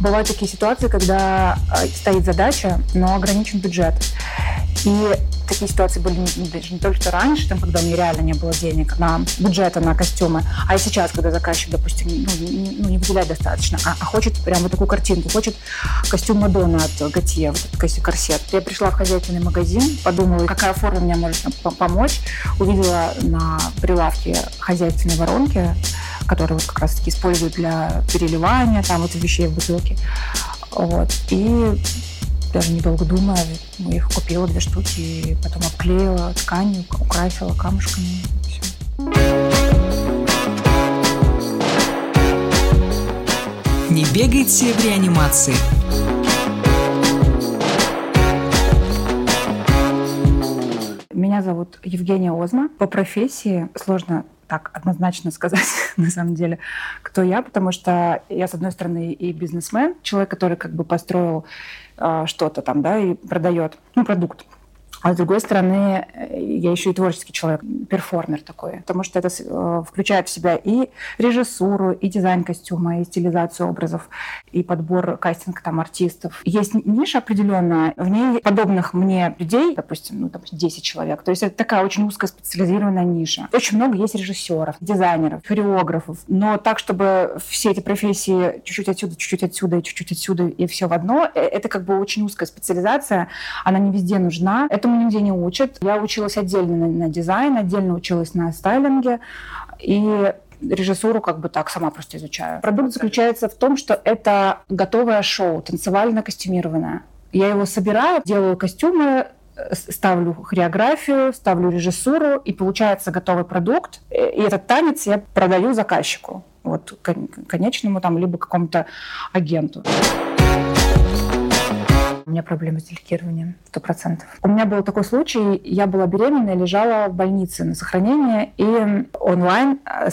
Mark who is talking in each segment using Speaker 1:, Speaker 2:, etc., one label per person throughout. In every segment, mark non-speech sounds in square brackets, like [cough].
Speaker 1: Бывают такие ситуации, когда э, стоит задача, но ограничен бюджет. И такие ситуации были не, не только раньше, там, когда у меня реально не было денег на бюджета на костюмы, а и сейчас, когда заказчик, допустим, ну, не, ну, не выделяет достаточно, а, а хочет прям вот такую картинку, хочет костюм Мадонны от Готье, вот этот корсет. Я пришла в хозяйственный магазин, подумала, какая форма мне может помочь, увидела на прилавке хозяйственной воронки, которые вот как раз-таки используют для переливания там вот вещей в бутылке. Вот. И даже недолго думая, их купила две штуки, и потом обклеила тканью, украсила камушками. Все.
Speaker 2: Не бегайте в реанимации.
Speaker 1: Меня зовут Евгения Озма. По профессии сложно так однозначно сказать, [laughs] на самом деле, кто я, потому что я, с одной стороны, и бизнесмен, человек, который как бы построил э, что-то там, да, и продает, ну, продукт. А с другой стороны, я еще и творческий человек, перформер такой, потому что это э, включает в себя и режиссуру, и дизайн костюма, и стилизацию образов, и подбор кастинг там артистов. Есть ниша определенная, в ней подобных мне людей, допустим, ну, там 10 человек. То есть это такая очень узкая специализированная ниша. Очень много есть режиссеров, дизайнеров, хореографов, но так, чтобы все эти профессии чуть-чуть отсюда, чуть-чуть отсюда, и чуть-чуть отсюда, и все в одно, э, это как бы очень узкая специализация, она не везде нужна. Это этому нигде не учат. Я училась отдельно на, на дизайн, отдельно училась на стайлинге. И режиссуру как бы так сама просто изучаю. Продукт заключается в том, что это готовое шоу, танцевально-костюмированное. Я его собираю, делаю костюмы, э, ставлю хореографию, ставлю режиссуру, и получается готовый продукт. И этот танец я продаю заказчику, вот конечному там, либо какому-то агенту. У меня проблемы с делегированием, сто процентов. У меня был такой случай, я была беременна, лежала в больнице на сохранении, и онлайн э,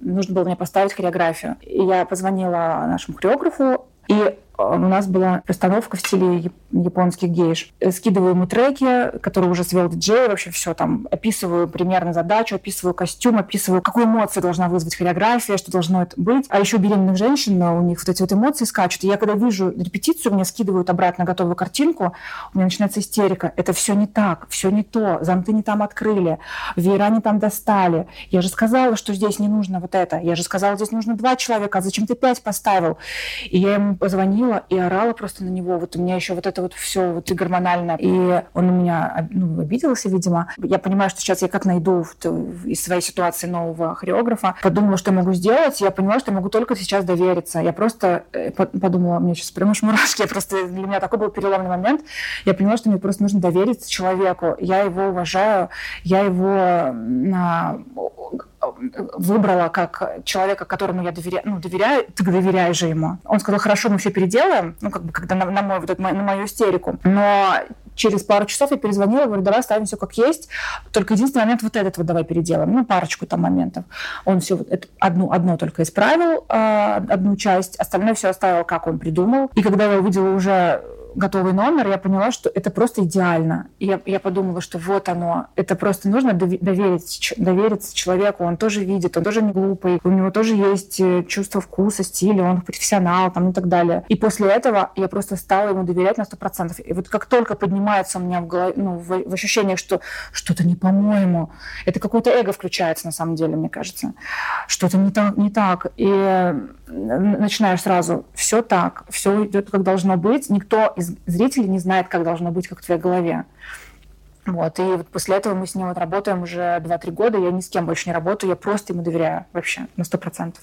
Speaker 1: нужно было мне поставить хореографию. И я позвонила нашему хореографу, и у нас была постановка в стиле японских гейш. Скидываю ему треки, которые уже свел диджей, вообще все там, описываю примерно задачу, описываю костюм, описываю, какую эмоцию должна вызвать хореография, что должно это быть. А еще беременных женщин, у них вот эти вот эмоции скачут. И я когда вижу репетицию, мне скидывают обратно готовую картинку, у меня начинается истерика. Это все не так, все не то, зонты не там открыли, веера не там достали. Я же сказала, что здесь не нужно вот это. Я же сказала, здесь нужно два человека, а зачем ты пять поставил? И я ему позвонила, звонила и орала просто на него. Вот у меня еще вот это вот все вот и гормонально. И он у меня ну, обиделся, видимо. Я понимаю, что сейчас я как найду из своей ситуации нового хореографа. Подумала, что я могу сделать. Я поняла, что я могу только сейчас довериться. Я просто э, подумала, мне сейчас прямо мурашки. [laughs] Я просто, для меня такой был переломный момент. Я поняла, что мне просто нужно довериться человеку. Я его уважаю, я его выбрала как человека, которому я доверяю, ну, доверяю, ты доверяешь же ему. Он сказал, хорошо, мы все переделаем, ну, как бы, когда на, на, мой, вот, на мою истерику. Но через пару часов я перезвонила, говорю, давай оставим все как есть, только единственный момент вот этот вот давай переделаем, ну, парочку там моментов. Он все вот это, одну, одно только исправил, э, одну часть, остальное все оставил, как он придумал. И когда я увидела уже готовый номер, я поняла, что это просто идеально. И я, я подумала, что вот оно. Это просто нужно доверить, довериться человеку. Он тоже видит, он тоже не глупый. У него тоже есть э, чувство вкуса, стиля, он профессионал там, и так далее. И после этого я просто стала ему доверять на сто процентов. И вот как только поднимается у меня в голове, ну, в, в ощущениях, что что-то не по-моему, это какое-то эго включается на самом деле, мне кажется. Что-то не так, не так. И начинаешь сразу, все так, все идет как должно быть. Никто из зрителей не знает, как должно быть, как в твоей голове. Вот, и вот после этого мы с ним вот работаем уже 2-3 года, я ни с кем больше не работаю, я просто ему доверяю вообще на 100%.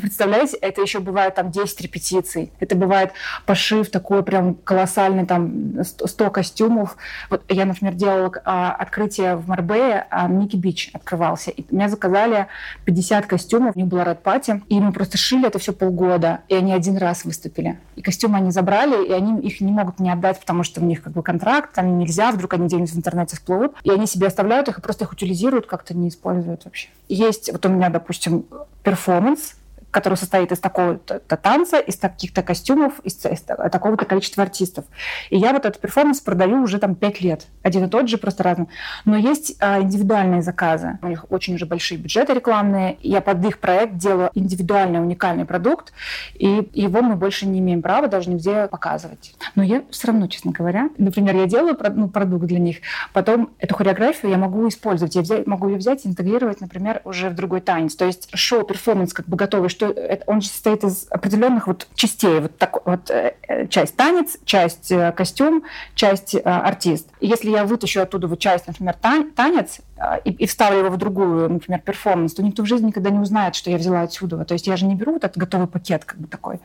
Speaker 1: Представляете, это еще бывает там 10 репетиций. Это бывает пошив такой прям колоссальный, там 100 костюмов. Вот я, например, делала а, открытие в Марбее, а Ники Бич открывался. И меня заказали 50 костюмов, у них была party, и мы просто шили это все полгода, и они один раз выступили. И костюмы они забрали, и они их не могут не отдать, потому что у них как бы контракт, там нельзя, вдруг они где-нибудь в интернете всплывут, и они себе оставляют их и просто их утилизируют, как-то не используют вообще. Есть вот у меня, допустим, перформанс, который состоит из такого-то танца, из таких-то костюмов, из, из такого-то количества артистов. И я вот этот перформанс продаю уже там пять лет. Один и тот же, просто разный. Но есть а, индивидуальные заказы. У них очень уже большие бюджеты рекламные. Я под их проект делаю индивидуальный уникальный продукт, и его мы больше не имеем права даже нигде показывать. Но я все равно, честно говоря, например, я делаю ну, продукт для них, потом эту хореографию я могу использовать. Я взять, могу ее взять и интегрировать, например, уже в другой танец. То есть шоу, перформанс как бы готовый, что он состоит из определенных вот частей. Вот, так, вот э, э, часть танец, часть э, костюм, часть артист. И если я вытащу оттуда вот часть, например, танец, и, и вставлю его в другую, например, перформанс, то никто в жизни никогда не узнает, что я взяла отсюда. То есть я же не беру вот этот готовый пакет как бы такой.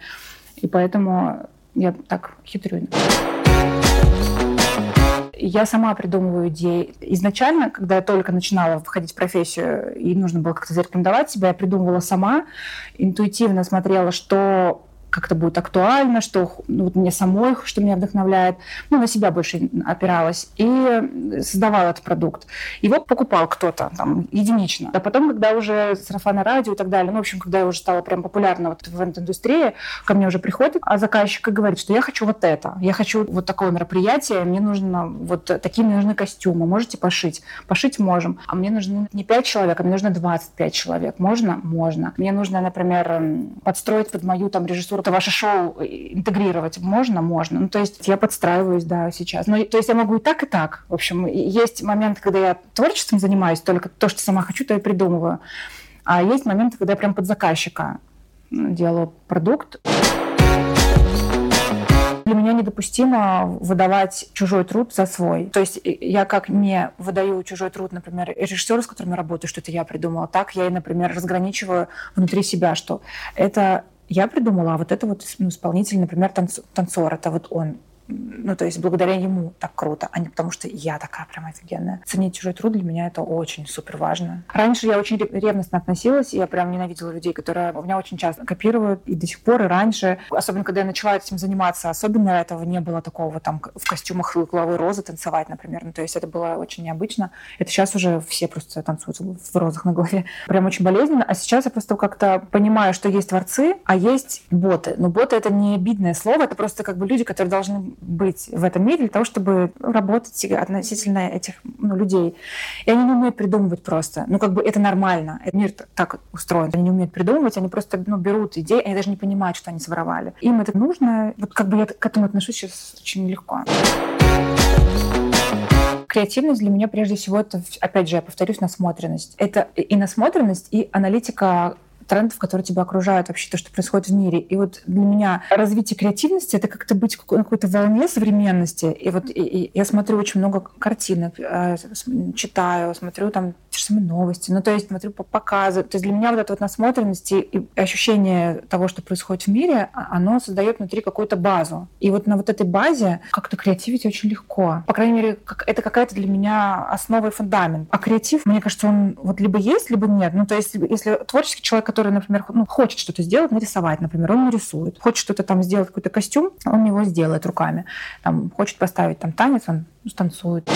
Speaker 1: И поэтому я так хитрю. Я сама придумываю идеи. Изначально, когда я только начинала входить в профессию и нужно было как-то зарекомендовать себя, я придумывала сама, интуитивно смотрела, что как это будет актуально, что ну, вот мне самой, что меня вдохновляет. Ну, на себя больше опиралась. И создавала этот продукт. Его покупал кто-то там единично. А потом, когда уже сарафанное радио и так далее, ну, в общем, когда я уже стала прям популярна вот в индустрии, ко мне уже приходит а заказчик и говорит, что я хочу вот это, я хочу вот такое мероприятие, мне нужно вот такие мне нужны костюмы, можете пошить? Пошить можем. А мне нужно не 5 человек, а мне нужно 25 человек. Можно? Можно. Мне нужно, например, подстроить под мою там режиссуру это ваше шоу интегрировать можно? Можно. Ну, то есть я подстраиваюсь, да, сейчас. Ну, то есть я могу и так, и так. В общем, есть момент, когда я творчеством занимаюсь, только то, что сама хочу, то и придумываю. А есть моменты, когда я прям под заказчика делаю продукт. Для меня недопустимо выдавать чужой труд за свой. То есть я как не выдаю чужой труд, например, режиссеру, с которым я работаю, что это я придумала, так я и, например, разграничиваю внутри себя, что это я придумала, а вот это вот ну, исполнитель, например, танц, танцор, это вот он ну, то есть благодаря ему так круто, а не потому что я такая прям офигенная. Ценить чужой труд для меня это очень супер важно. Раньше я очень ревностно относилась, я прям ненавидела людей, которые меня очень часто копируют, и до сих пор, и раньше. Особенно, когда я начала этим заниматься, особенно этого не было такого там в костюмах главы розы танцевать, например. Ну, то есть это было очень необычно. Это сейчас уже все просто танцуют в розах на голове. Прям очень болезненно. А сейчас я просто как-то понимаю, что есть творцы, а есть боты. Но боты — это не обидное слово, это просто как бы люди, которые должны быть в этом мире для того, чтобы работать относительно этих ну, людей. И они не умеют придумывать просто. Ну, как бы это нормально. Этот мир так устроен. Они не умеют придумывать, они просто ну, берут идеи, они даже не понимают, что они своровали. Им это нужно. Вот как бы я к этому отношусь сейчас очень легко. Креативность для меня прежде всего это, опять же, я повторюсь, насмотренность. Это и насмотренность, и аналитика трендов, которые тебя окружают, вообще то, что происходит в мире. И вот для меня развитие креативности — это как-то быть на какой-то волне современности. И вот и, и я смотрю очень много картинок, э, читаю, смотрю там те же самые новости, ну то есть смотрю по показы. То есть для меня вот эта вот насмотренность и ощущение того, что происходит в мире, а, оно создает внутри какую-то базу. И вот на вот этой базе как-то креативить очень легко. По крайней мере, как, это какая-то для меня основа и фундамент. А креатив, мне кажется, он вот либо есть, либо нет. Ну то есть если творческий человек, который, например, ну, хочет что-то сделать, нарисовать, например, он нарисует. Хочет что-то там сделать, какой-то костюм, он его сделает руками. Там, хочет поставить там танец, он станцует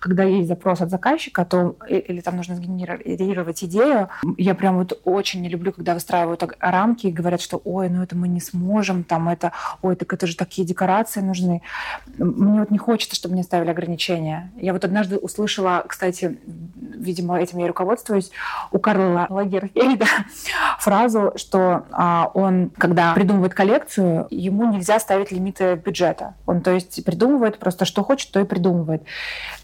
Speaker 1: когда есть запрос от заказчика, то или там нужно сгенерировать идею, я прям вот очень не люблю, когда выстраивают рамки и говорят, что ой, ну это мы не сможем, там это, ой, так это же такие декорации нужны. Мне вот не хочется, чтобы мне ставили ограничения. Я вот однажды услышала, кстати, видимо, этим я руководствуюсь, у Карла Лагерфельда [laughs] фразу, что а, он, когда придумывает коллекцию, ему нельзя ставить лимиты бюджета. Он, то есть, придумывает просто, что хочет, то и придумывает.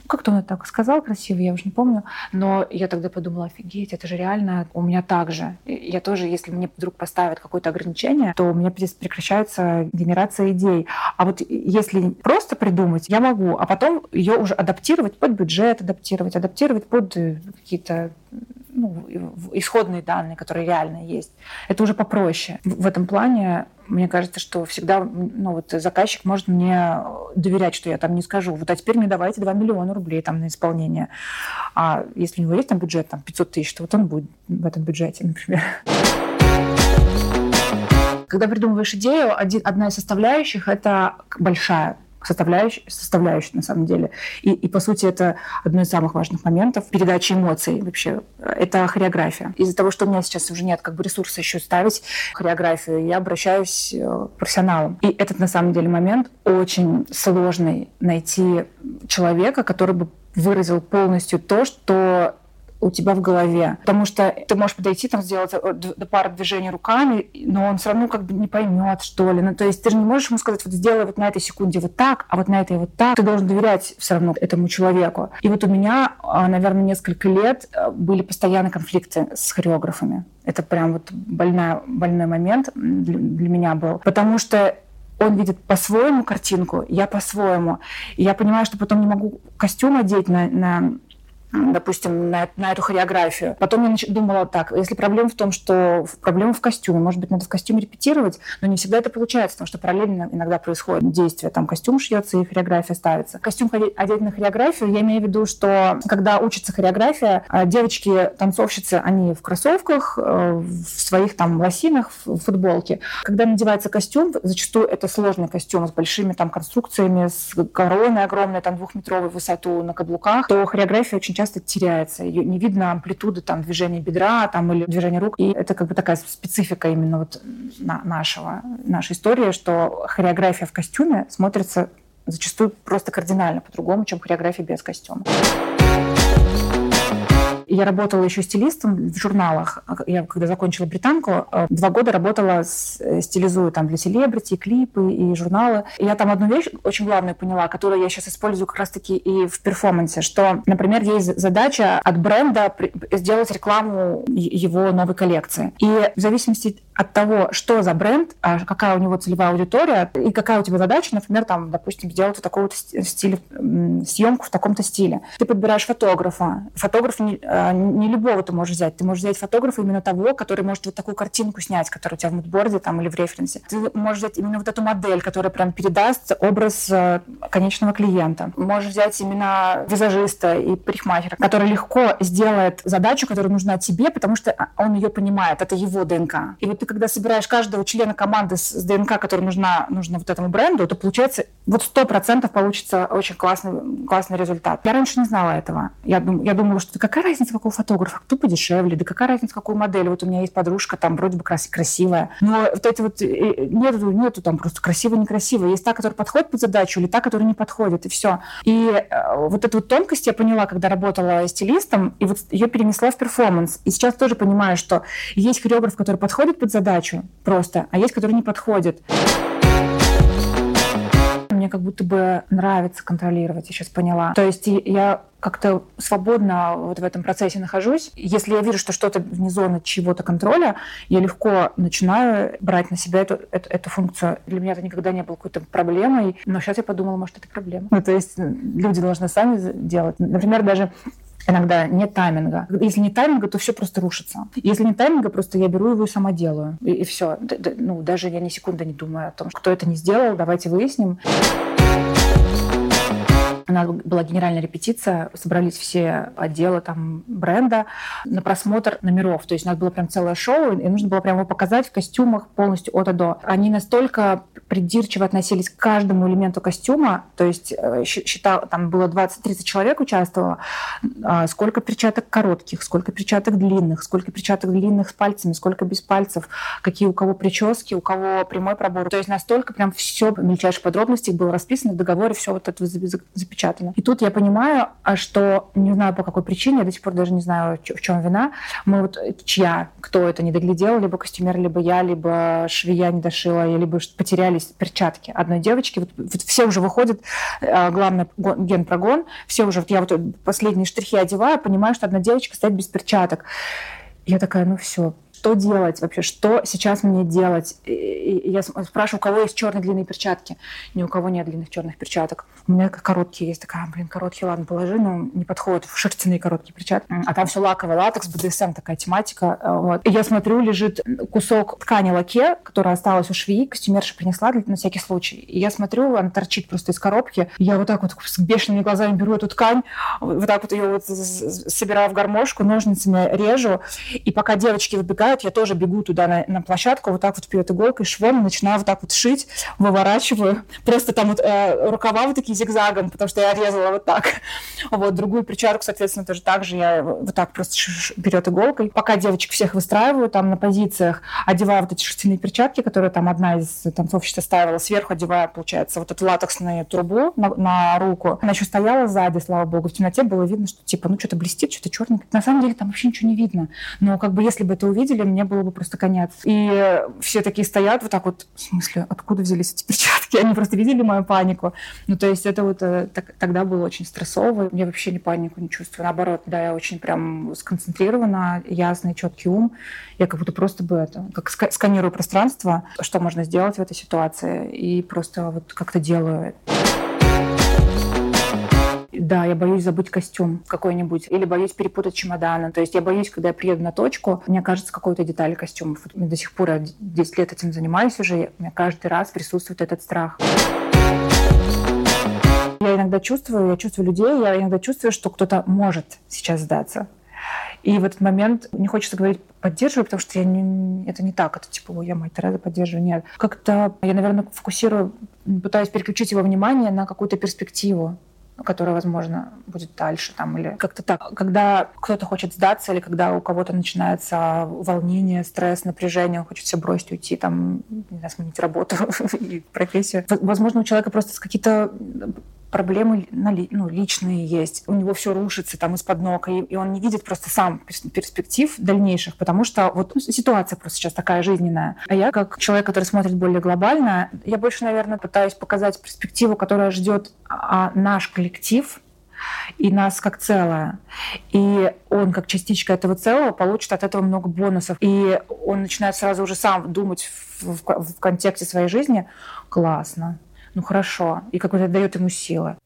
Speaker 1: Как-то он так сказал красиво, я уже не помню. Но я тогда подумала, офигеть, это же реально у меня так же. Я тоже, если мне вдруг поставят какое-то ограничение, то у меня прекращается генерация идей. А вот если просто придумать, я могу, а потом ее уже адаптировать под бюджет, адаптировать, адаптировать под э, какие-то ну, исходные данные, которые реально есть. Это уже попроще. В этом плане мне кажется, что всегда ну, вот заказчик может мне доверять, что я там не скажу. Вот а теперь мне давайте 2 миллиона рублей там на исполнение. А если у него есть там бюджет там 500 тысяч, то вот он будет в этом бюджете, [laughs] например. Когда придумываешь идею, один, одна из составляющих — это большая составляющей, составляющей на самом деле. И, и, по сути, это одно из самых важных моментов передачи эмоций вообще. Это хореография. Из-за того, что у меня сейчас уже нет как бы ресурса еще ставить хореографию, я обращаюсь э, к профессионалам. И этот, на самом деле, момент очень сложный найти человека, который бы выразил полностью то, что у тебя в голове. Потому что ты можешь подойти, там, сделать э, пару движений руками, но он все равно как бы не поймет, что ли. Ну, то есть ты же не можешь ему сказать, вот сделай вот на этой секунде вот так, а вот на этой вот так. Ты должен доверять все равно этому человеку. И вот у меня, а, наверное, несколько лет э, были постоянные конфликты с хореографами. Это прям вот больная, больной момент для, для меня был. Потому что он видит по-своему картинку, я по-своему. И я понимаю, что потом не могу костюм одеть на, на допустим, на, на эту хореографию. Потом я думала так, если проблема в том, что проблема в костюме, может быть, надо в костюме репетировать, но не всегда это получается, потому что параллельно иногда происходит действие, там костюм шьется и хореография ставится. Костюм одеть на хореографию, я имею в виду, что когда учится хореография, а, девочки, танцовщицы, они в кроссовках, э, в своих там лосинах, в футболке. Когда надевается костюм, зачастую это сложный костюм с большими там конструкциями, с короной огромной, там двухметровой высоту на каблуках, то хореография очень часто теряется. Ее не видно амплитуды там, движения бедра там, или движения рук. И это как бы такая специфика именно вот на нашего, нашей истории, что хореография в костюме смотрится зачастую просто кардинально по-другому, чем хореография без костюма. Я работала еще стилистом в журналах. Я когда закончила британку, э, два года работала э, стилизую там для селебрити, клипы и журналы. Я там одну вещь очень главную поняла, которую я сейчас использую как раз-таки и в перформансе, что, например, есть задача от бренда сделать рекламу его новой коллекции. И в зависимости от того, что за бренд, а какая у него целевая аудитория и какая у тебя задача, например, там, допустим, сделать вот такого стиля, съемку в таком-то стиле. Ты подбираешь фотографа. Фотограф не, а, не любого ты можешь взять. Ты можешь взять фотографа именно того, который может вот такую картинку снять, которая у тебя в мудборде там или в референсе. Ты можешь взять именно вот эту модель, которая прям передаст образ э, конечного клиента. Можешь взять именно визажиста и парикмахера, который легко сделает задачу, которая нужна тебе, потому что он ее понимает. Это его ДНК. И вот ты когда собираешь каждого члена команды с, ДНК, которая нужна, нужна вот этому бренду, то получается вот сто процентов получится очень классный, классный результат. Я раньше не знала этого. Я, дум, я думала, что какая разница, какого фотографа, кто подешевле, да какая разница, какую модель. Вот у меня есть подружка, там вроде бы крас красивая. Но вот эти вот э, нету, нету там просто красиво некрасиво. Есть та, которая подходит под задачу, или та, которая не подходит, и все. И э, вот эту вот тонкость я поняла, когда работала стилистом, и вот ее перенесла в перформанс. И сейчас тоже понимаю, что есть хореограф, который подходит под задачу просто, а есть, который не подходит. Мне как будто бы нравится контролировать, я сейчас поняла. То есть я как-то свободно вот в этом процессе нахожусь. Если я вижу, что что-то вне зоны чего-то контроля, я легко начинаю брать на себя эту, эту, эту функцию. Для меня это никогда не было какой-то проблемой, но сейчас я подумала, может, это проблема. Ну, то есть люди должны сами делать. Например, даже иногда нет тайминга. Если нет тайминга, то все просто рушится. Если нет тайминга, просто я беру его и сама делаю. И, и все. Ну, даже я ни секунды не думаю о том, кто это не сделал, давайте выясним. У нас была генеральная репетиция, собрались все отделы там бренда на просмотр номеров. То есть у нас было прям целое шоу, и нужно было прямо его показать в костюмах полностью от и до. Они настолько придирчиво относились к каждому элементу костюма, то есть э, считал, там было 20-30 человек участвовало, а, сколько перчаток коротких, сколько перчаток длинных, сколько перчаток длинных с пальцами, сколько без пальцев, какие у кого прически, у кого прямой пробор. То есть настолько прям все в мельчайших подробностях было расписано в договоре, все вот это запечатлено напечатано. И тут я понимаю, а что не знаю по какой причине, я до сих пор даже не знаю, в чем вина. Мы вот чья, кто это не доглядел, либо костюмер, либо я, либо швея не дошила, либо потерялись перчатки одной девочки. Вот, вот все уже выходят, а, главное, генпрогон, все уже, вот я вот последние штрихи одеваю, понимаю, что одна девочка стоит без перчаток. Я такая, ну все, что делать вообще, что сейчас мне делать. И я спрашиваю, у кого есть черные длинные перчатки. Ни у кого нет длинных черных перчаток. У меня короткие есть. Такая, блин, короткие, ладно, положи, но не подходит в шерстяные короткие перчатки. А там все лаковый латекс, БДСМ такая тематика. Э, вот. И я смотрю, лежит кусок ткани лаке, которая осталась у швеи, костюмерша принесла для, на всякий случай. И я смотрю, она торчит просто из коробки. И я вот так вот с бешеными глазами беру эту ткань, вот так вот ее вот собираю в гармошку, ножницами режу. И пока девочки выбегают, стирают, я тоже бегу туда на, на площадку, вот так вот вперед иголкой, швом, начинаю вот так вот шить, выворачиваю. Просто там вот э, рукава вот такие зигзагом, потому что я резала вот так. Вот, другую перчатку, соответственно, тоже так же я вот так просто вперед иголкой. Пока девочек всех выстраиваю там на позициях, одеваю вот эти шерстяные перчатки, которые там одна из танцовщиц ставила, сверху одеваю, получается, вот эту латексную трубу на, на руку. Она еще стояла сзади, слава богу, в темноте было видно, что типа, ну что-то блестит, что-то черненькое. На самом деле там вообще ничего не видно. Но как бы если бы это увидели, мне было бы просто конец. И все такие стоят вот так вот, в смысле, откуда взялись эти перчатки? Они просто видели мою панику. Ну, то есть это вот э, так, тогда было очень стрессово. Я вообще не панику не чувствую. Наоборот, да, я очень прям сконцентрирована, ясный, четкий ум. Я как будто просто бы это, как сканирую пространство, что можно сделать в этой ситуации, и просто вот как-то делаю да, я боюсь забыть костюм какой-нибудь или боюсь перепутать чемоданы. То есть я боюсь, когда я приеду на точку, мне кажется какой-то детали костюмов. До сих пор я 10 лет этим занимаюсь уже, у меня каждый раз присутствует этот страх. Я иногда чувствую, я чувствую людей, я иногда чувствую, что кто-то может сейчас сдаться. И в этот момент не хочется говорить поддерживаю, потому что я не, это не так. Это типа, я мать Тереза поддерживаю. Нет. Как-то я, наверное, фокусирую, пытаюсь переключить его внимание на какую-то перспективу которая, возможно, будет дальше там или как-то так. Когда кто-то хочет сдаться или когда у кого-то начинается волнение, стресс, напряжение, он хочет все бросить, уйти, там, не знаю, сменить работу [laughs] и профессию. Возможно, у человека просто какие-то проблемы ну, личные есть. У него все рушится там из-под ног, и, и он не видит просто сам перспектив дальнейших, потому что вот ну, ситуация просто сейчас такая жизненная. А я, как человек, который смотрит более глобально, я больше, наверное, пытаюсь показать перспективу, которая ждет а, наш коллектив, и нас как целое. И он, как частичка этого целого, получит от этого много бонусов. И он начинает сразу уже сам думать в, в, в контексте своей жизни. Классно ну хорошо, и какой-то дает ему силы.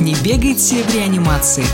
Speaker 2: Не бегайте в реанимации.